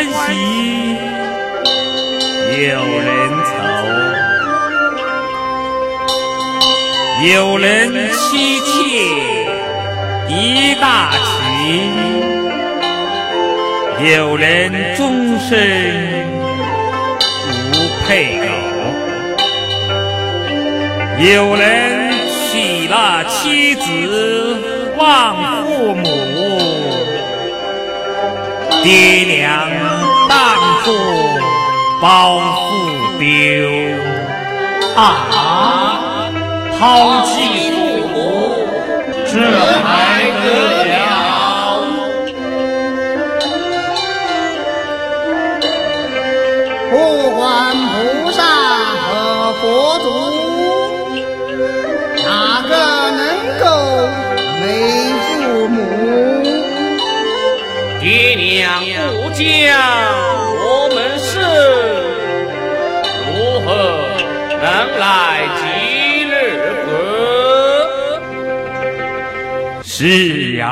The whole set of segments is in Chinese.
欢喜，有人愁，有人妻妾一大群，有人终身无配偶，有人娶了妻子忘父母。爹娘当做包袱丢，啊，抛弃父母，这还得了？不管菩萨和佛祖，哪个能够没娘不将，我们是如何能来吉日和？是呀，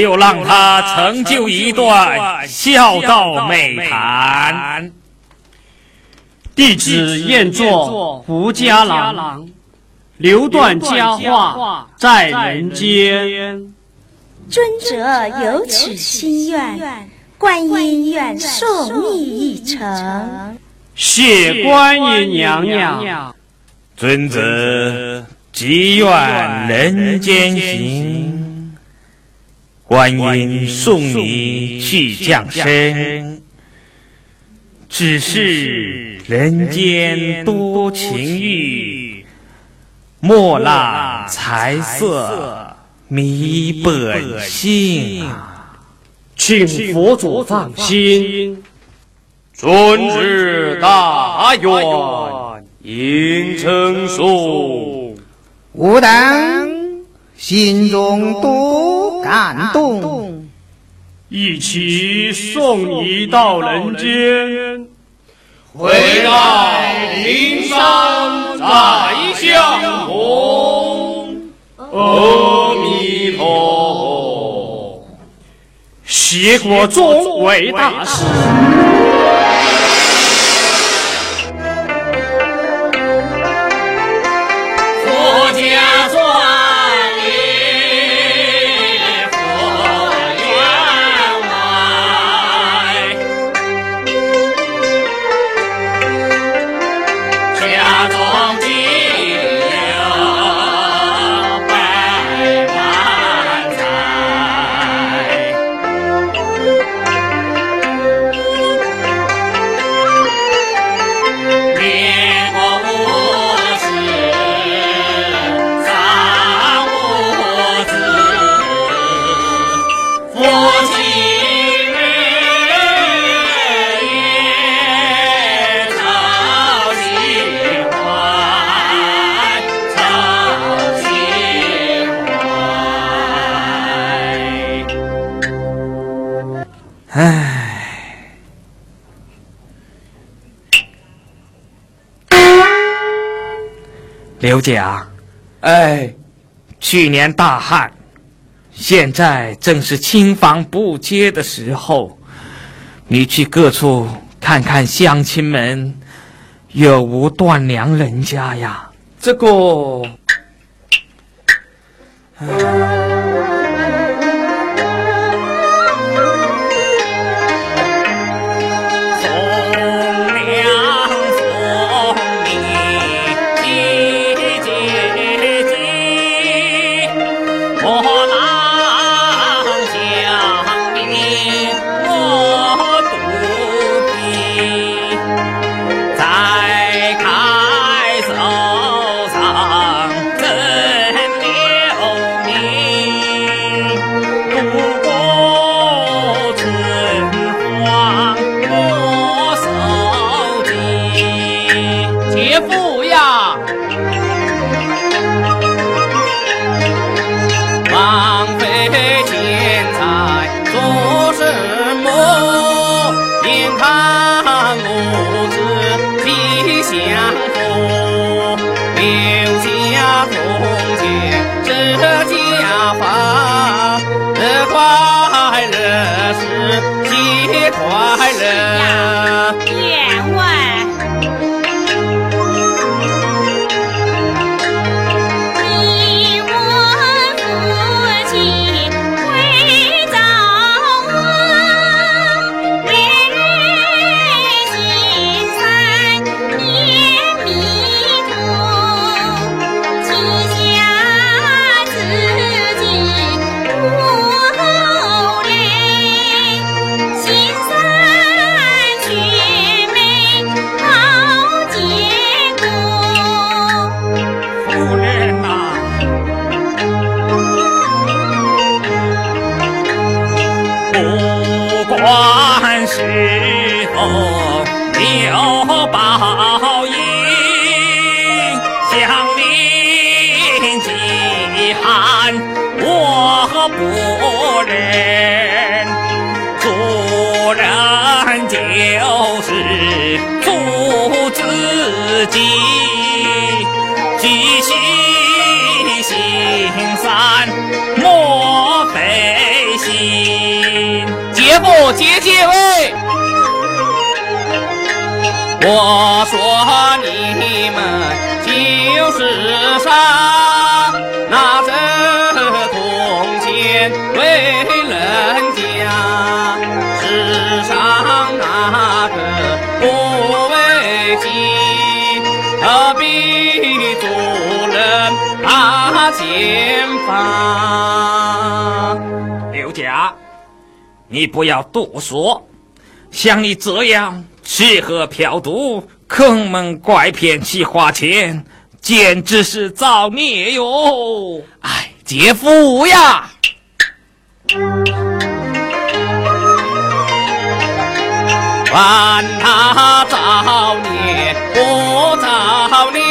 就让他成就一段孝道美谈。弟子愿作胡家郎，留段佳话在人间。尊者有此心愿，观音愿受你一程。谢观音娘娘。尊者即愿人间行。观音送你去降生，只是人间多情欲，莫让财色迷本性。请佛祖放心，尊旨大愿应承受。吾等。心中多感动，一起送你到人间，回来灵山再相逢。阿弥陀佛，谢国忠伟大师。刘姐啊，哎，去年大旱，现在正是青房不接的时候。你去各处看看乡亲们，有无断粮人家呀？这个。姐姐喂，我说你们就是傻，拿着铜钱为人家，世上哪个不为己？何必做人怕前方？你不要多说，像你这样吃喝嫖赌、坑蒙拐骗去花钱，简直是造孽哟！哎，姐夫呀，管他造孽不造孽，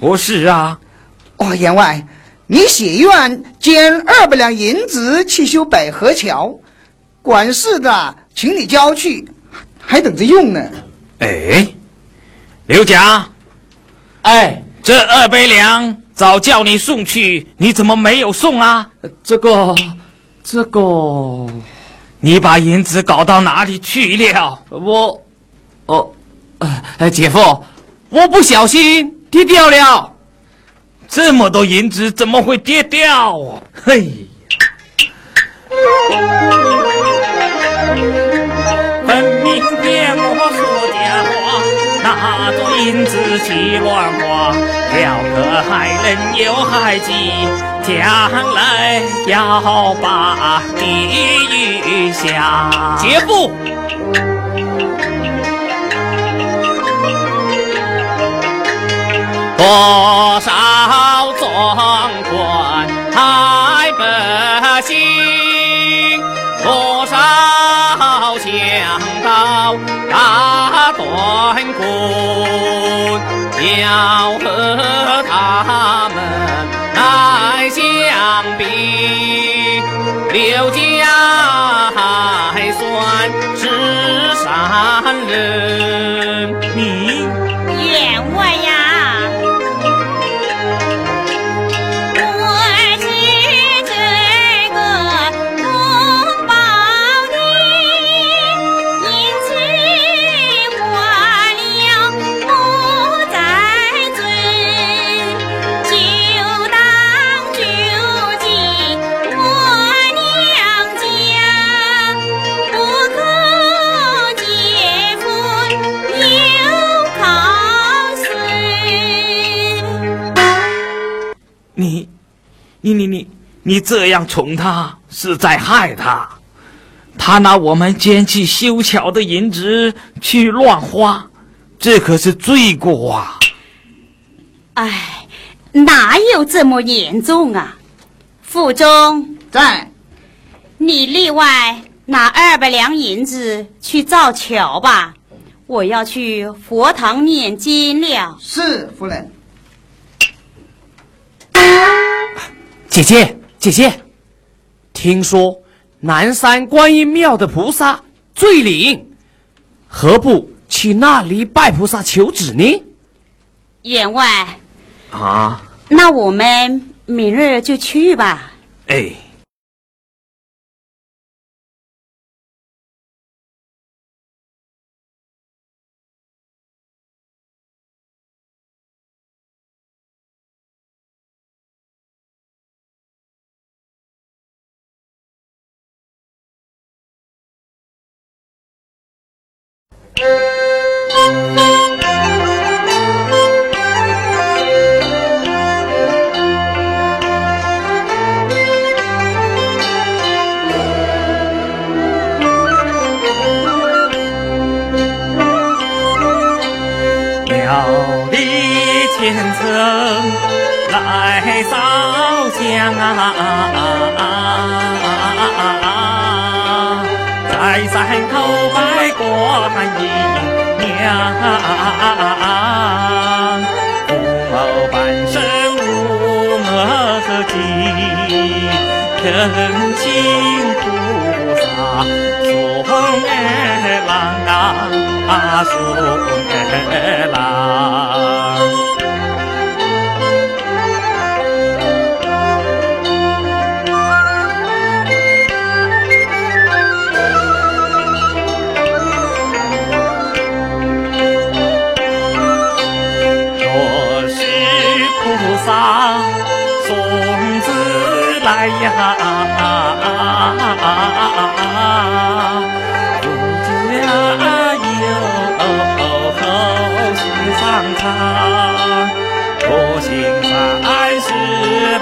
嗯，何事啊？哦，员外，你写愿捐二百两银子去修百合桥，管事的请你交去，还等着用呢。哎，刘甲，哎，这二百两早叫你送去，你怎么没有送啊？这个，这个，你把银子搞到哪里去了？我，哦。哎，姐夫，我不小心跌掉了，这么多银子怎么会跌掉？嘿，分明骗我说假话，拿着银子去乱花，了个害人又害己，将来要把地狱下。姐夫。多少壮观还不行，多少强盗打断棍，要和他们来相比。刘家还算是善人。你你这样宠他，是在害他。他拿我们捡起修桥的银子去乱花，这可是罪过啊！哎，哪有这么严重啊？府中，在你另外拿二百两银子去造桥吧，我要去佛堂念经了。是夫人。姐姐，姐姐，听说南山观音庙的菩萨最灵，何不去那里拜菩萨求旨呢？员外，啊，那我们明日就去吧。哎，啊啊啊啊，在山头拜观音娘，父母半生无额吉，恳请菩萨送儿郎啊，送儿郎。心上场，不行善事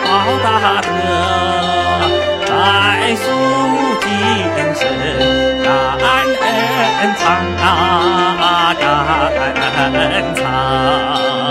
报大德，在诉今生感恩长啊感恩长。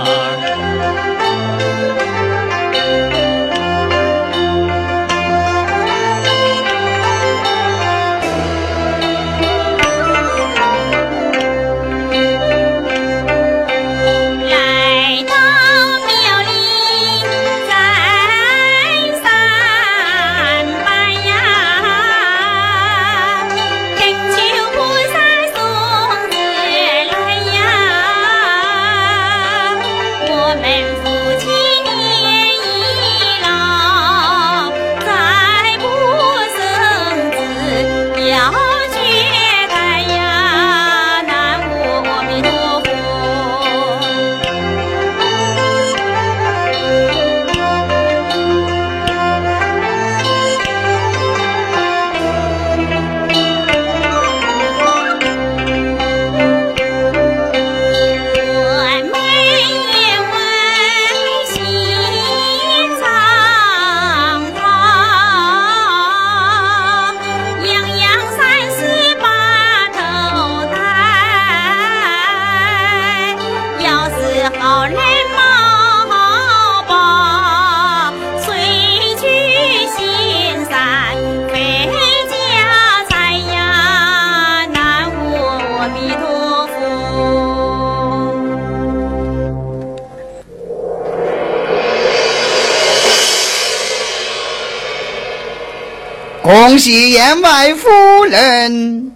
恭喜员外夫人，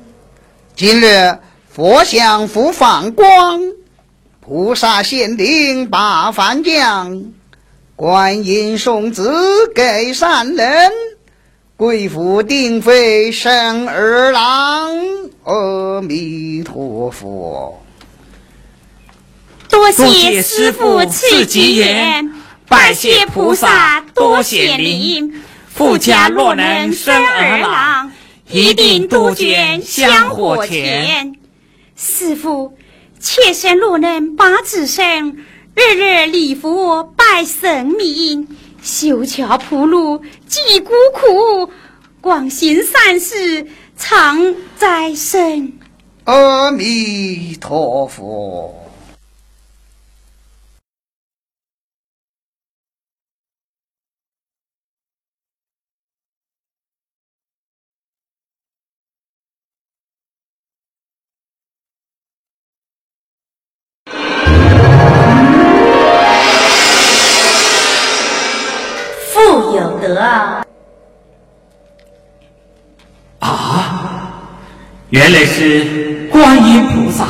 今日佛像复放光，菩萨显灵把饭降，观音送子给善人，贵妇定妃生儿郎。阿弥陀佛。多谢师傅赐吉言，拜谢菩萨多显灵。富家若能生儿郎，一定杜鹃香火钱。师傅，妾身若能把子生，日日礼佛拜神明，修桥铺路济孤苦，广行善事常在身。阿弥陀佛。啊！原来是观音菩萨，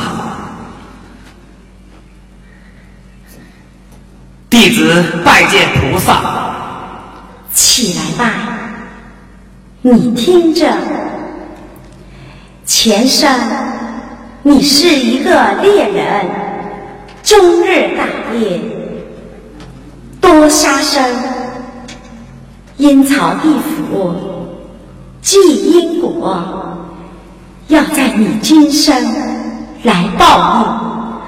弟子拜见菩萨。起来吧，你听着，前生你是一个猎人，终日打猎，多杀生。阴曹地府记因果，要在你今生来报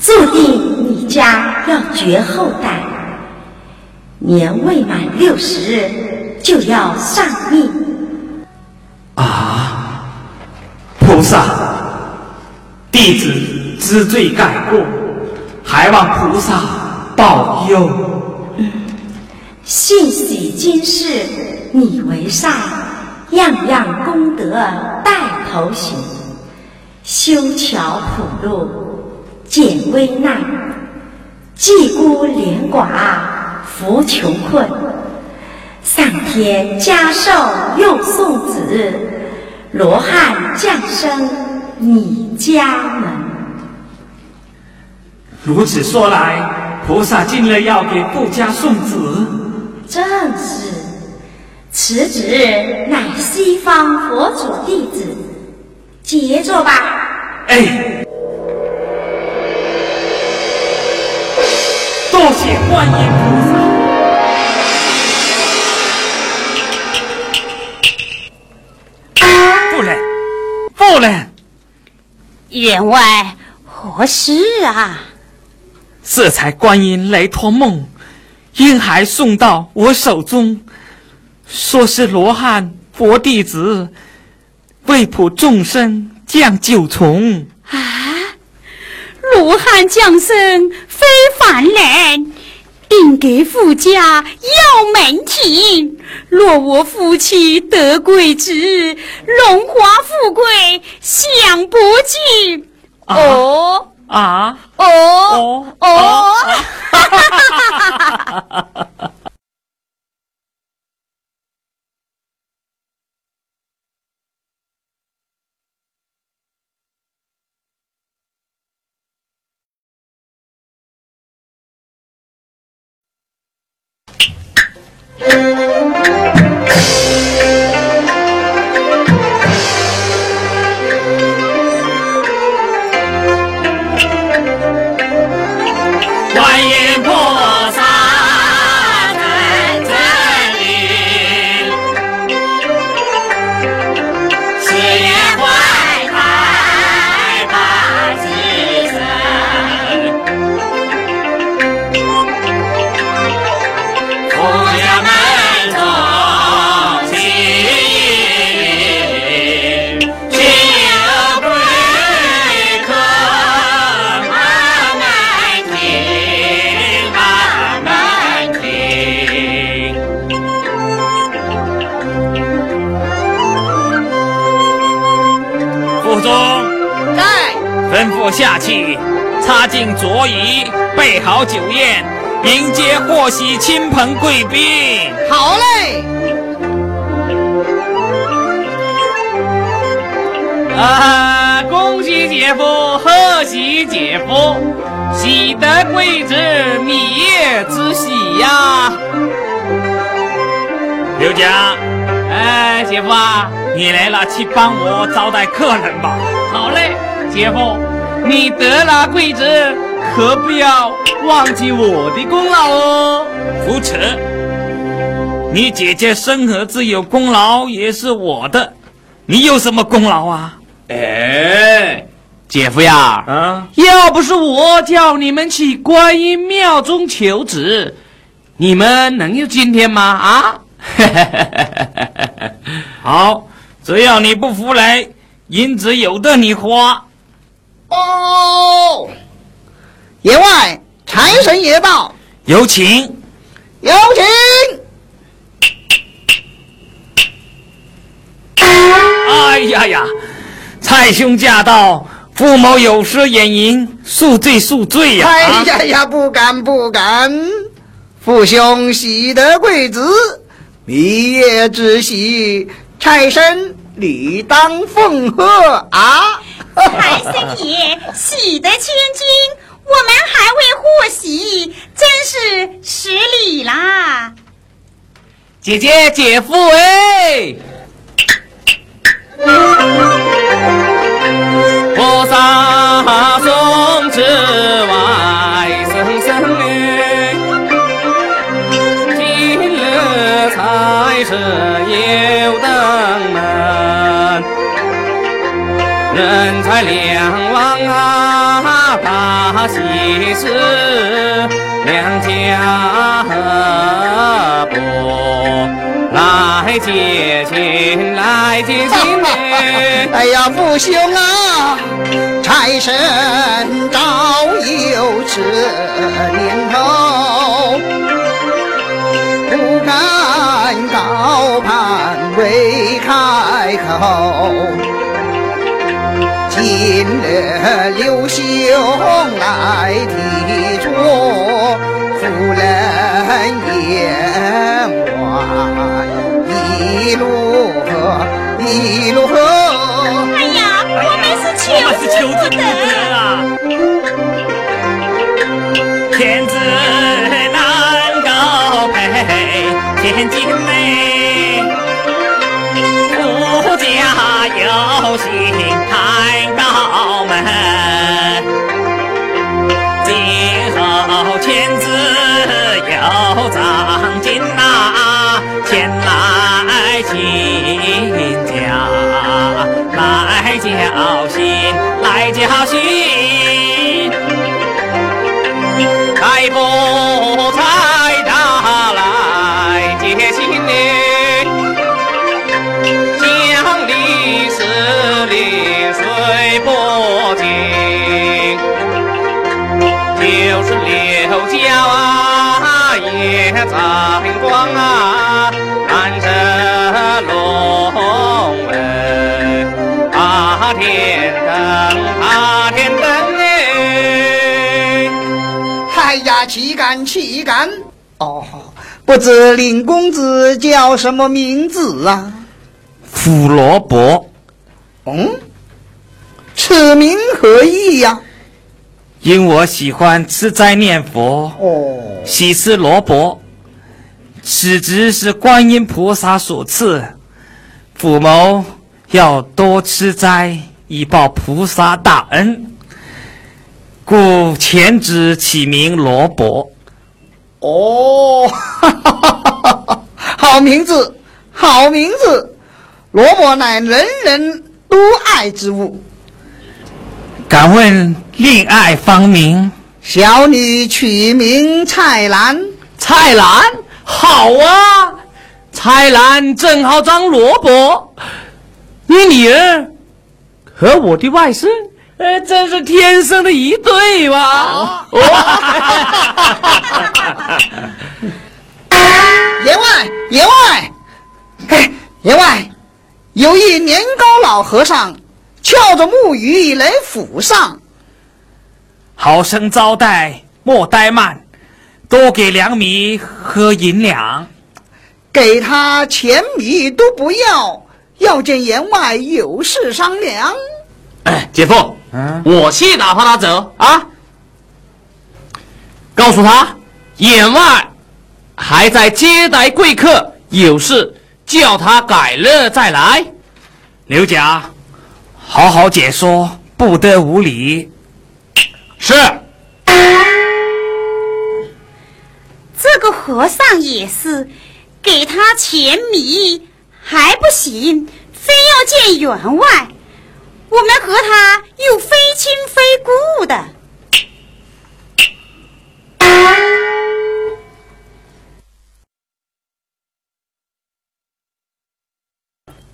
应，注定你家要绝后代，年未满六十日就要丧命。啊！菩萨，弟子知罪改过，还望菩萨保佑。信喜今世你为上，样样功德带头行。修桥铺路减危难，济孤怜寡扶穷困。上天加寿又送子，罗汉降生你家门。如此说来，菩萨今日要给顾家送子。正是，此子乃西方佛祖弟子，接着吧。哎，多谢观音菩萨。夫人，夫人，员外何事啊？这才观音来托梦。婴孩送到我手中，说是罗汉佛弟子，为普众生降九重。啊！罗汉降生非凡人，定给富家要门庭。若我夫妻得贵子，荣华富贵享不尽。哦。啊！哦哦哦！你来了，去帮我招待客人吧。好嘞，姐夫，你得了贵子，可不要忘记我的功劳哦。扶持，你姐姐生儿子有功劳也是我的，你有什么功劳啊？哎，姐夫呀，啊，要不是我叫你们去观音庙中求子，你们能有今天吗？啊？好，只要你不服来，银子有的你花。哦，员外，财神爷到，有请。有请。哎呀呀，蔡兄驾到，父某有失远迎，恕罪恕罪呀！哎呀呀，不敢不敢，父兄喜得贵子，蜜月之喜，财神理当奉贺啊！财神爷喜得千金，我们还未获喜，真是失礼啦！姐姐姐夫哎，菩萨来接亲，来接亲哎。哎呀，父兄啊，财神早有此念头，不敢高攀未开口。今日刘兄来提出夫人也和一路和。哎呀，我们是求我们是求之不得。得啊！天子难高配，千金敢！哦，不知林公子叫什么名字啊？胡萝卜，嗯，此名何意呀、因我喜欢吃斋念佛，哦，喜吃萝卜，此职是观音菩萨所赐，父谋要多吃斋，以报菩萨大恩，故前旨起名萝卜。哦，哈哈哈哈哈！好名字，好名字！萝卜乃人人都爱之物。敢问恋爱芳名？小女取名蔡兰，菜兰好啊，菜篮正好长萝卜。你女儿和我的外甥，呃，真是天生的一对吧？员外，员外，嘿，员外，有一年高老和尚翘着木鱼来府上，好生招待，莫怠慢，多给粮米和银两。给他钱米都不要，要见员外有事商量。哎，姐夫，嗯，我去打发他走啊。告诉他，眼外还在接待贵客，有事叫他改日再来。刘甲，好好解说，不得无礼。是。这个和尚也是，给他钱米还不行，非要见员外。我们和他又非亲非故的。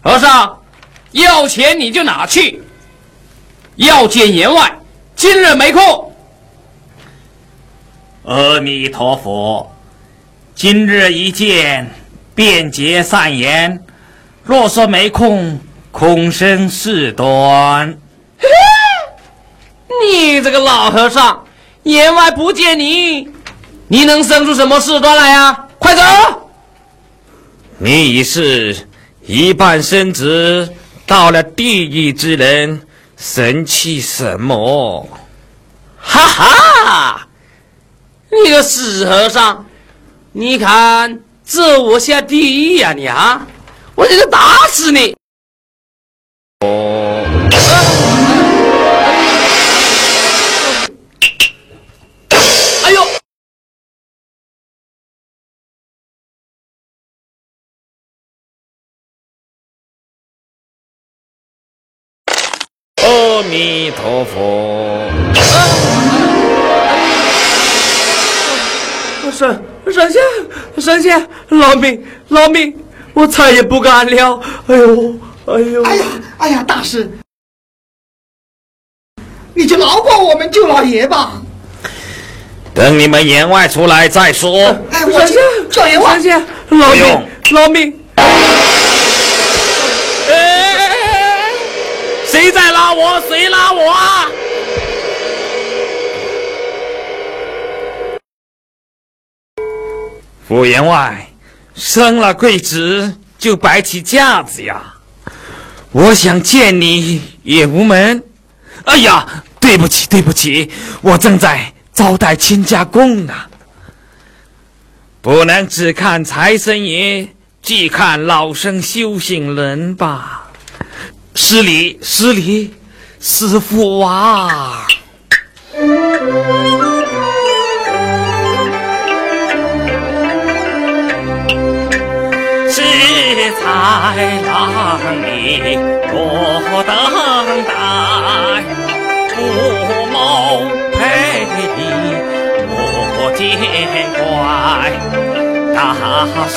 和尚，要钱你就拿去。要见员外，今日没空。阿弥陀佛，今日一见，便结善缘。若说没空，空生事端。你这个老和尚，员外不见你，你能生出什么事端来呀？快走！你已是。一半身子到了地狱之人，神气什么？哈哈！你个死和尚，你看这我下地狱呀！你啊，我这就打死你！哦。阿弥陀佛！神神仙神仙，饶命饶命！我再也不敢了！哎呦哎呦！哎呀哎呀，大师，你就饶过我们舅老爷吧！等你们员外出来再说。哎，神仙叫员外，神仙饶命饶命！谁在拉我？谁拉我啊？傅员外，升了贵职就摆起架子呀！我想见你也无门。哎呀，对不起，对不起，我正在招待亲家公呢，不能只看财神爷，既看老生修行人吧。失礼，失礼，师傅啊！在哪里多等待？不谋配礼，莫见怪。大事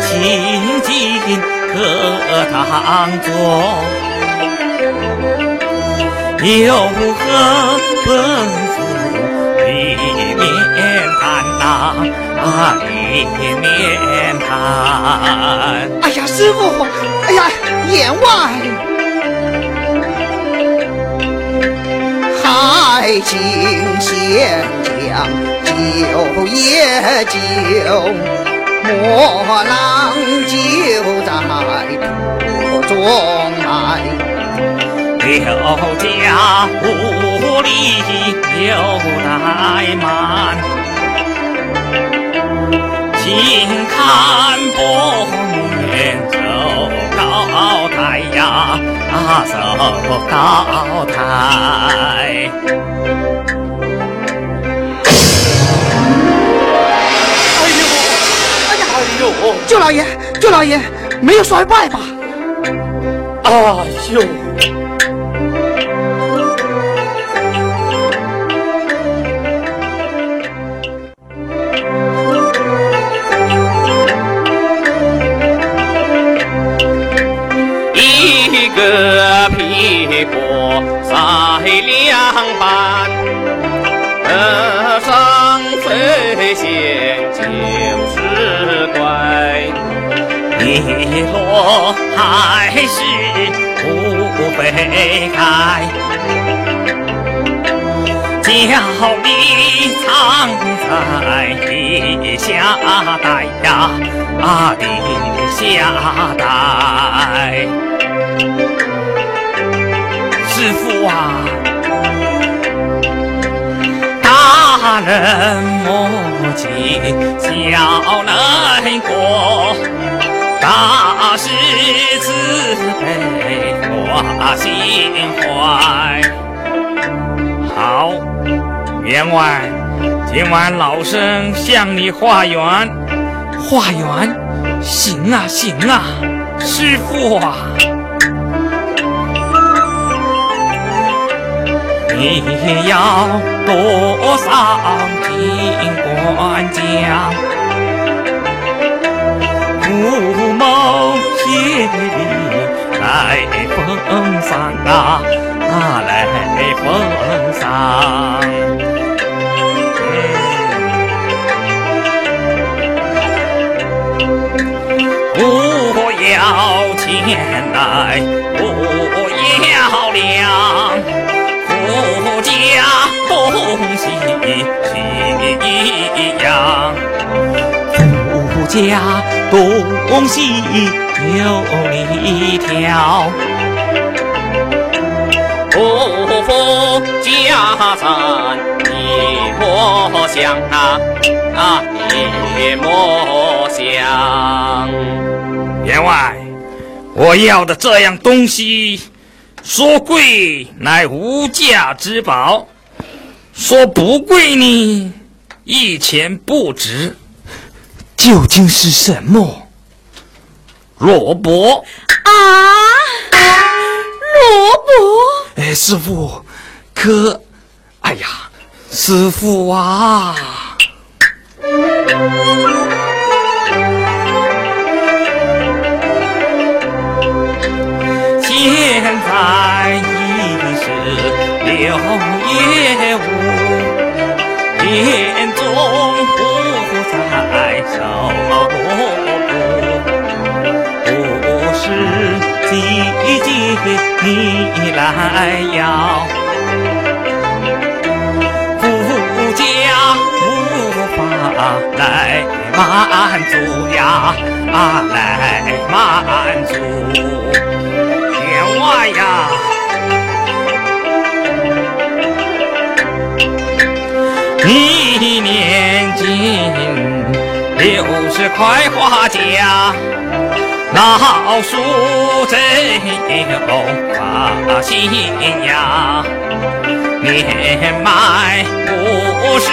请进。可当作有何吩咐？里面谈呐，里面谈。哎呀，师傅，哎呀，员外，还请先将酒也酒。莫浪就在途中来，刘家屋里有怠慢，请看伯年走高台呀，走高台。哎呦，哎呀，哎呦舅老爷，舅老爷，没有摔败吧？哎呦！落还是不被盖，叫你藏在地下待呀，地下待。师傅啊，大人莫急，小人过。大师慈悲挂心怀。好，员外，今晚老生向你化缘，化缘，行啊行啊，师傅啊，你要多少金官五毛钱来奉上啊，来奉上。不要钱来，不要粮，富家东西一样，家东西有你挑，不富家产你莫想啊啊，你莫想。员外，我要的这样东西，说贵乃无价之宝，说不贵呢，一钱不值。究竟是什么？萝卜啊，萝卜！哎，师傅，可，哎呀，师傅啊！现在已是六月五，你来要，夫家无法来满足呀，啊来满足。员外呀，你年近六十快花甲，老叔真有发心呀，年迈不是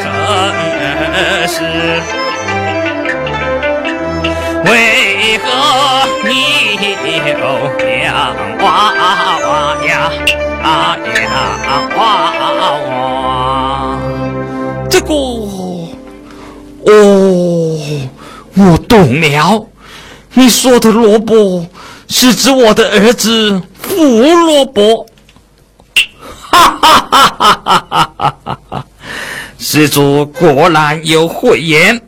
可是。为何你有两娃娃呀？啊，两娃娃，这个哦，我懂了。你说的萝卜是指我的儿子胡萝卜。哈哈哈哈哈哈哈哈！施主果然有慧眼，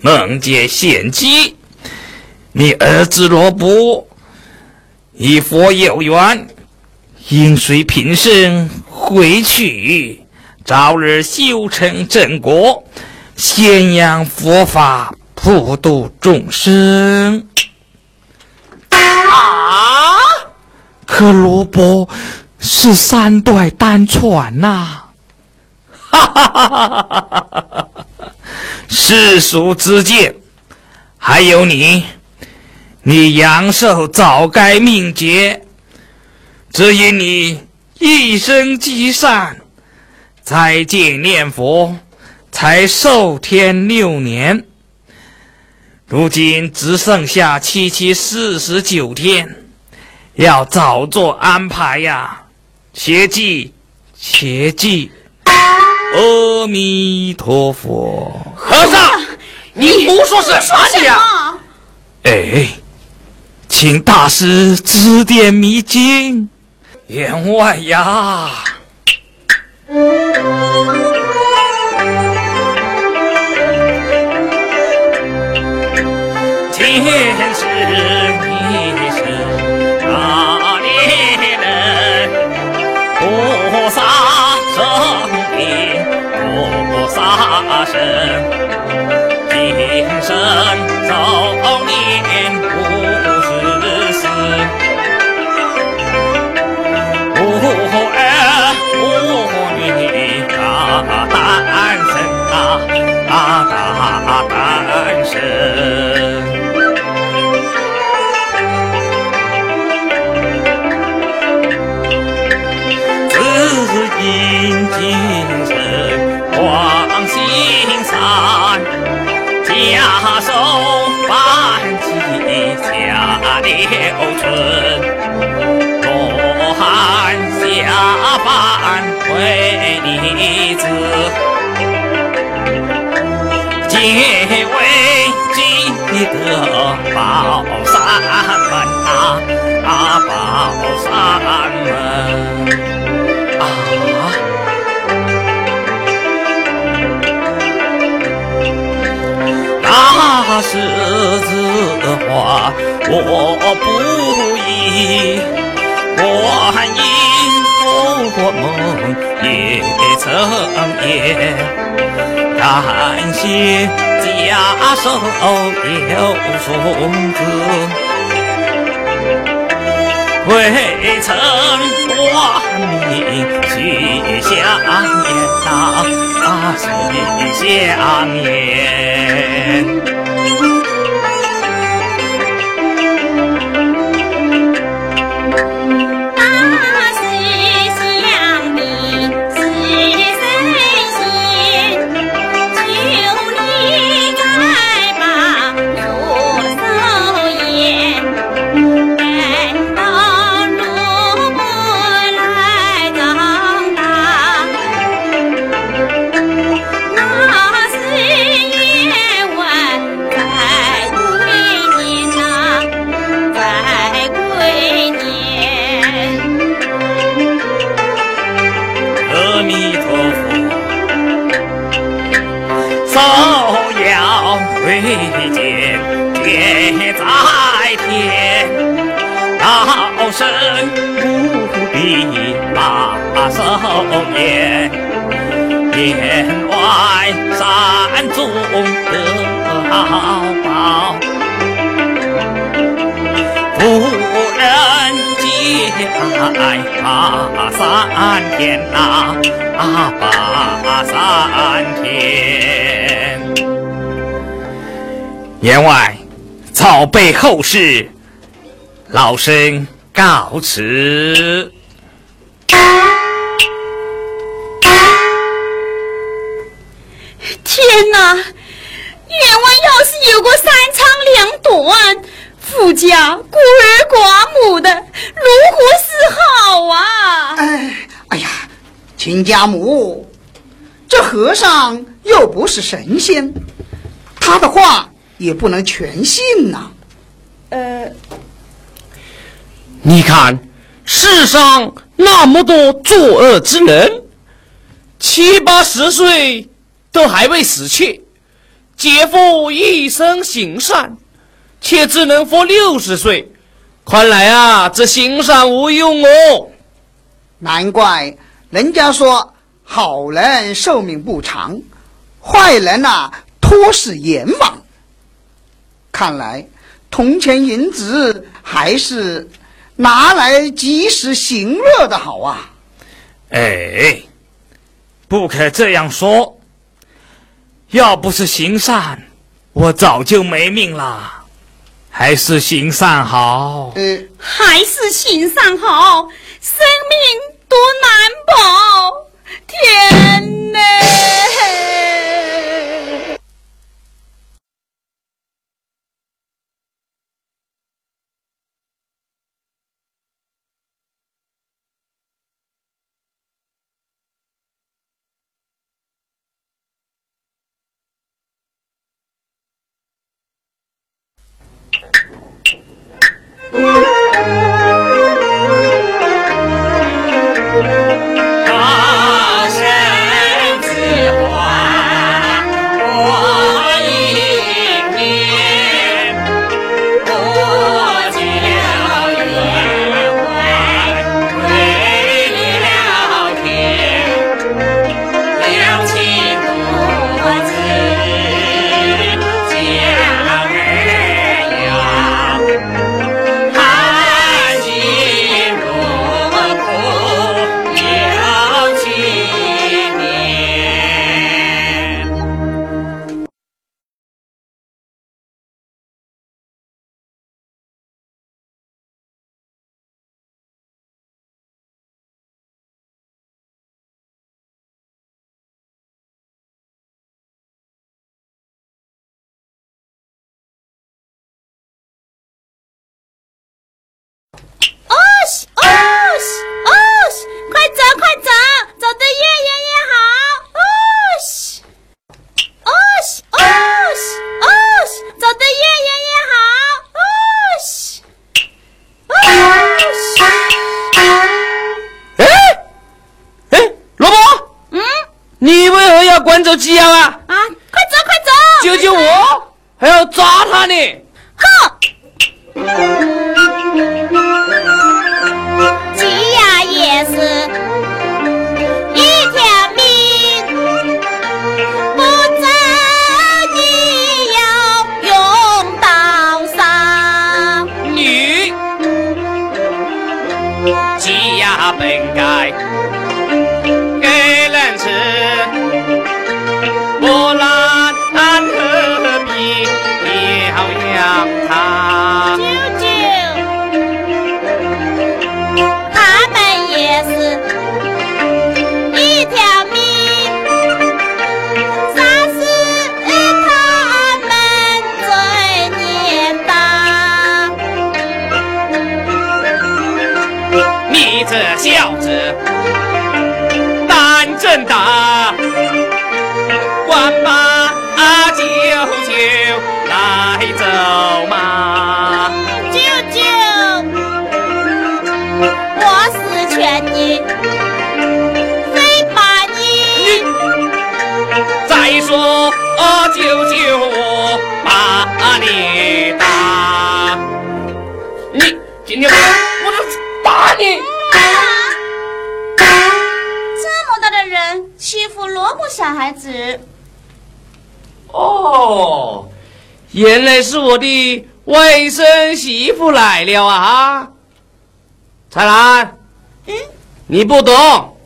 梦见献机。你儿子罗卜与佛有缘，应随平生回去，早日修成正果，宣扬佛法，普度众生。啊！可罗卜是三代单传呐！哈哈哈哈哈哈！世俗之见，还有你。你阳寿早该命绝，只因你一生积善，斋戒念佛，才寿天六年。如今只剩下七七四十九天，要早做安排呀！切记，切记！阿弥陀佛。和尚，你胡说什么呀？哎。请大师指点迷津，员外呀！前正，自今今，望青山，起留春，罗汉为你子，结。得宝山门啊啊报三门啊。那是字花，我不疑。观音佛梦也曾言，感谢家寿有孙子，未曾断命许下言呐，许下言。解把三天呐，把三天。员外，早备后事，老身。告辞。天哪！员外要是有个三长两短，富家孤儿寡母的，如何是好啊？哎，哎呀，亲家母，这和尚又不是神仙，他的话也不能全信呐。呃。你看，世上那么多作恶之人，七八十岁都还未死去；姐夫一生行善，却只能活六十岁。看来啊，这行善无用哦。难怪人家说好人寿命不长，坏人呐托死阎王。看来铜钱银子还是。拿来及时行乐的好啊！哎，不可这样说。要不是行善，我早就没命了。还是行善好。呃，还是行善好，生命多难保。天哪！小孩子，哦，原来是我的外甥媳妇来了啊！彩兰，嗯，你不懂，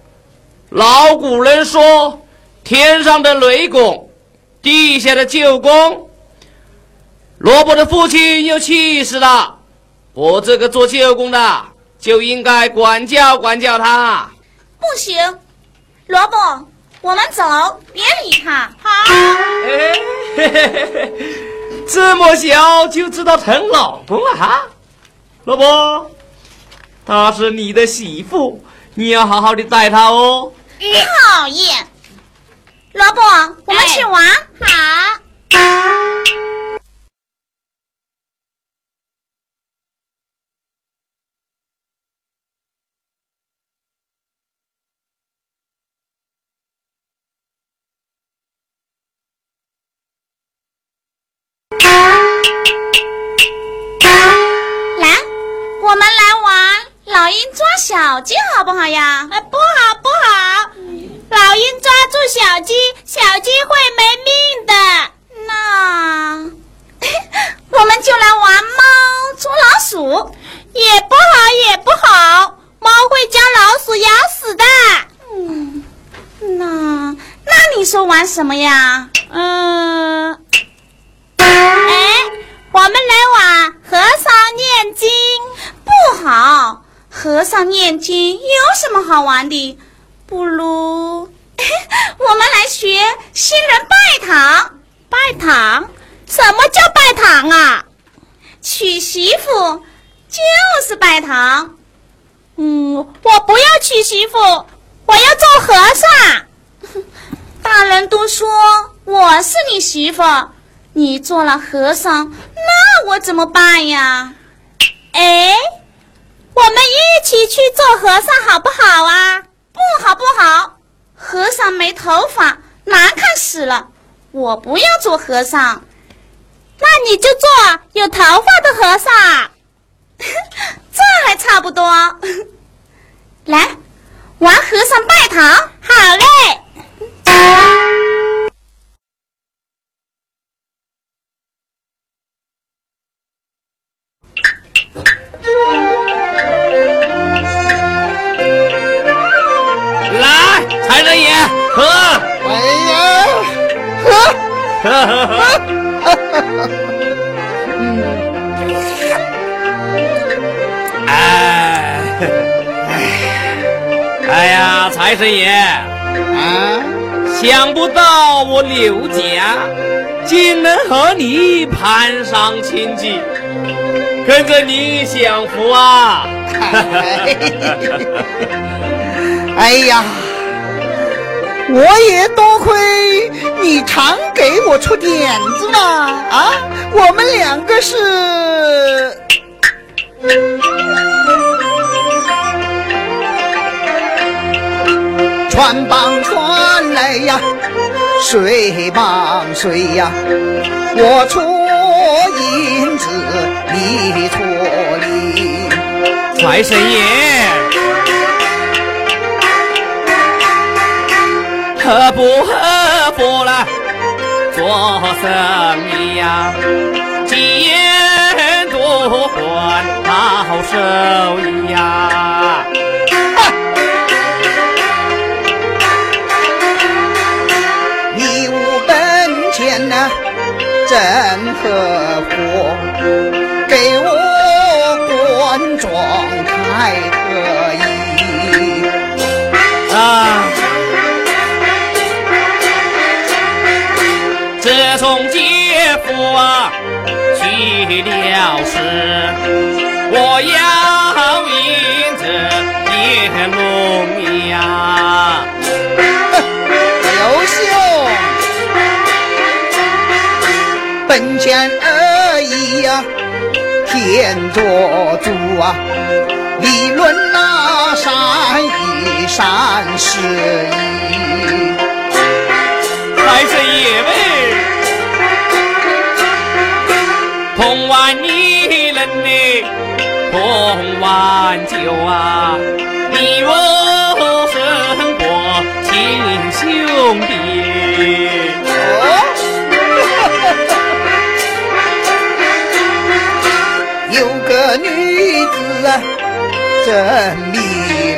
老古人说，天上的雷公，地下的舅公。萝卜的父亲又气死了，我这个做舅公的就应该管教管教他。不行，萝卜，我们走，别理他。好，哎，嘿嘿嘿嘿，这么小就知道疼老公了哈，老婆，她是你的媳妇，你要好好的待她哦。讨厌。萝卜，我们去玩。好。来，我们来玩老鹰抓小鸡，好不好呀？哎，不好，不好！老鹰抓住小鸡，小鸡会没命的。那我们就来玩猫捉老鼠，也不好，也不好，猫会将老鼠咬死的。嗯，那那你说玩什么呀？嗯、哎，我们来玩和尚念经。不好，和尚念经有什么好玩的？不如 我们来学新人拜堂。拜堂？什么叫拜堂啊？娶媳妇就是拜堂。嗯，我不要娶媳妇，我要做和尚。大人都说我是你媳妇，你做了和尚，那我怎么办呀？哎，我们一起去做和尚好不好啊？不好不好，和尚没头发，难看死了。我不要做和尚，那你就做有头发的和尚，这还差不多。来，玩和尚拜堂，好嘞。来，财神爷，喝，哎呀，呵，喝喝喝。哎，哎呀，财神爷，啊，想不到我刘家竟能和你攀上亲戚，跟着你享福啊！哎呀，我也多亏你常给我出点子嘛！啊，我们两个是。穿帮穿来呀，谁帮谁呀？我出银子，你出力。财神爷，何不何不来做生意呀？几言多换好收益呀！合伙？给我官庄开可以。啊！自从姐夫啊去了世，我要银子也容易呀。本钱而已呀、天作主啊！理论那善意善事意，财神爷喂，同碗一人呢，同碗酒啊，你我生活亲兄弟。有个女子啊，真迷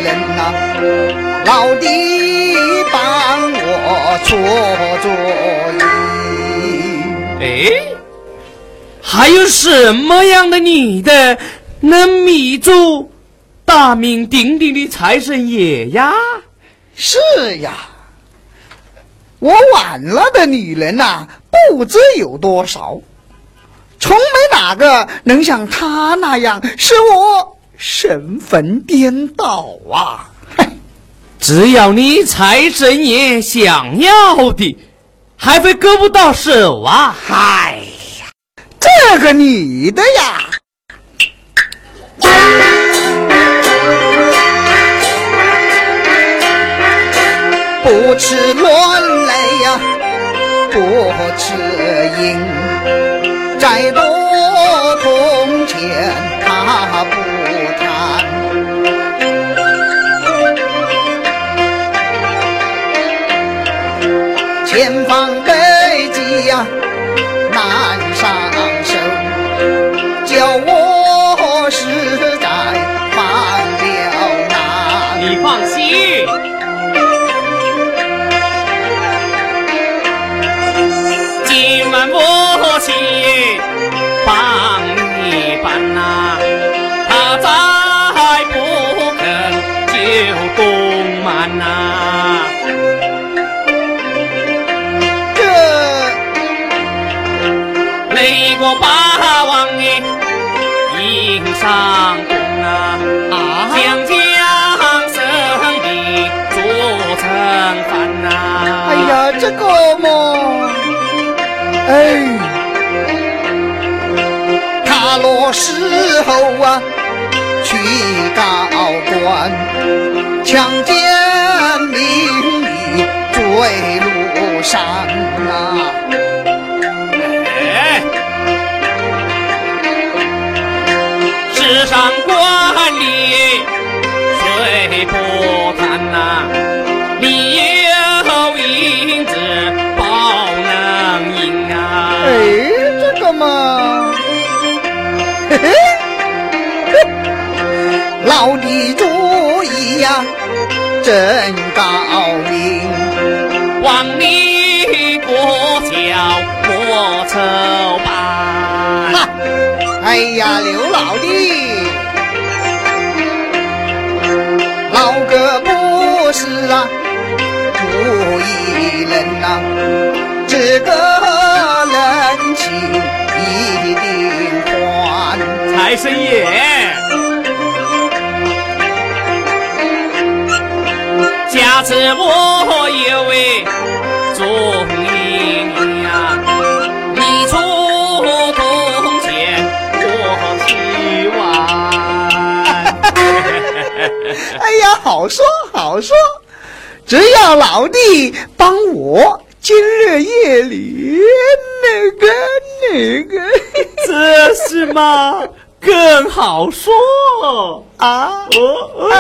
人呐、老弟帮我搓搓衣。哎，还有什么样的女的能迷住大名鼎鼎的财神爷呀？是呀，我晚了的女人呐、不知有多少，从没哪个能像他那样使我神魂颠倒啊！嘿，只要你财神爷想要的，还会割不到手啊！嗨呀，这个女的呀，不吃乱来呀，不吃硬，再多铜钱他不贪。前方上宫啊，啊将将生意做成饭呐、哎呀，这个嘛，哎，他落时候啊，去告官，强奸民女坠路上啊。世上官吏谁不贪呐、你有银子包能赢啊！哎，这个嘛，嘿嘿，老的主意呀，真高明。望你过桥莫愁办。哈，哎呀，刘不是啊，不义人呐、这个人情一定还。财神爷，下次我有位哎呀，好说好说，只要老弟帮我，今日夜里那个那个，这是吗？更好说。啊！哦哦。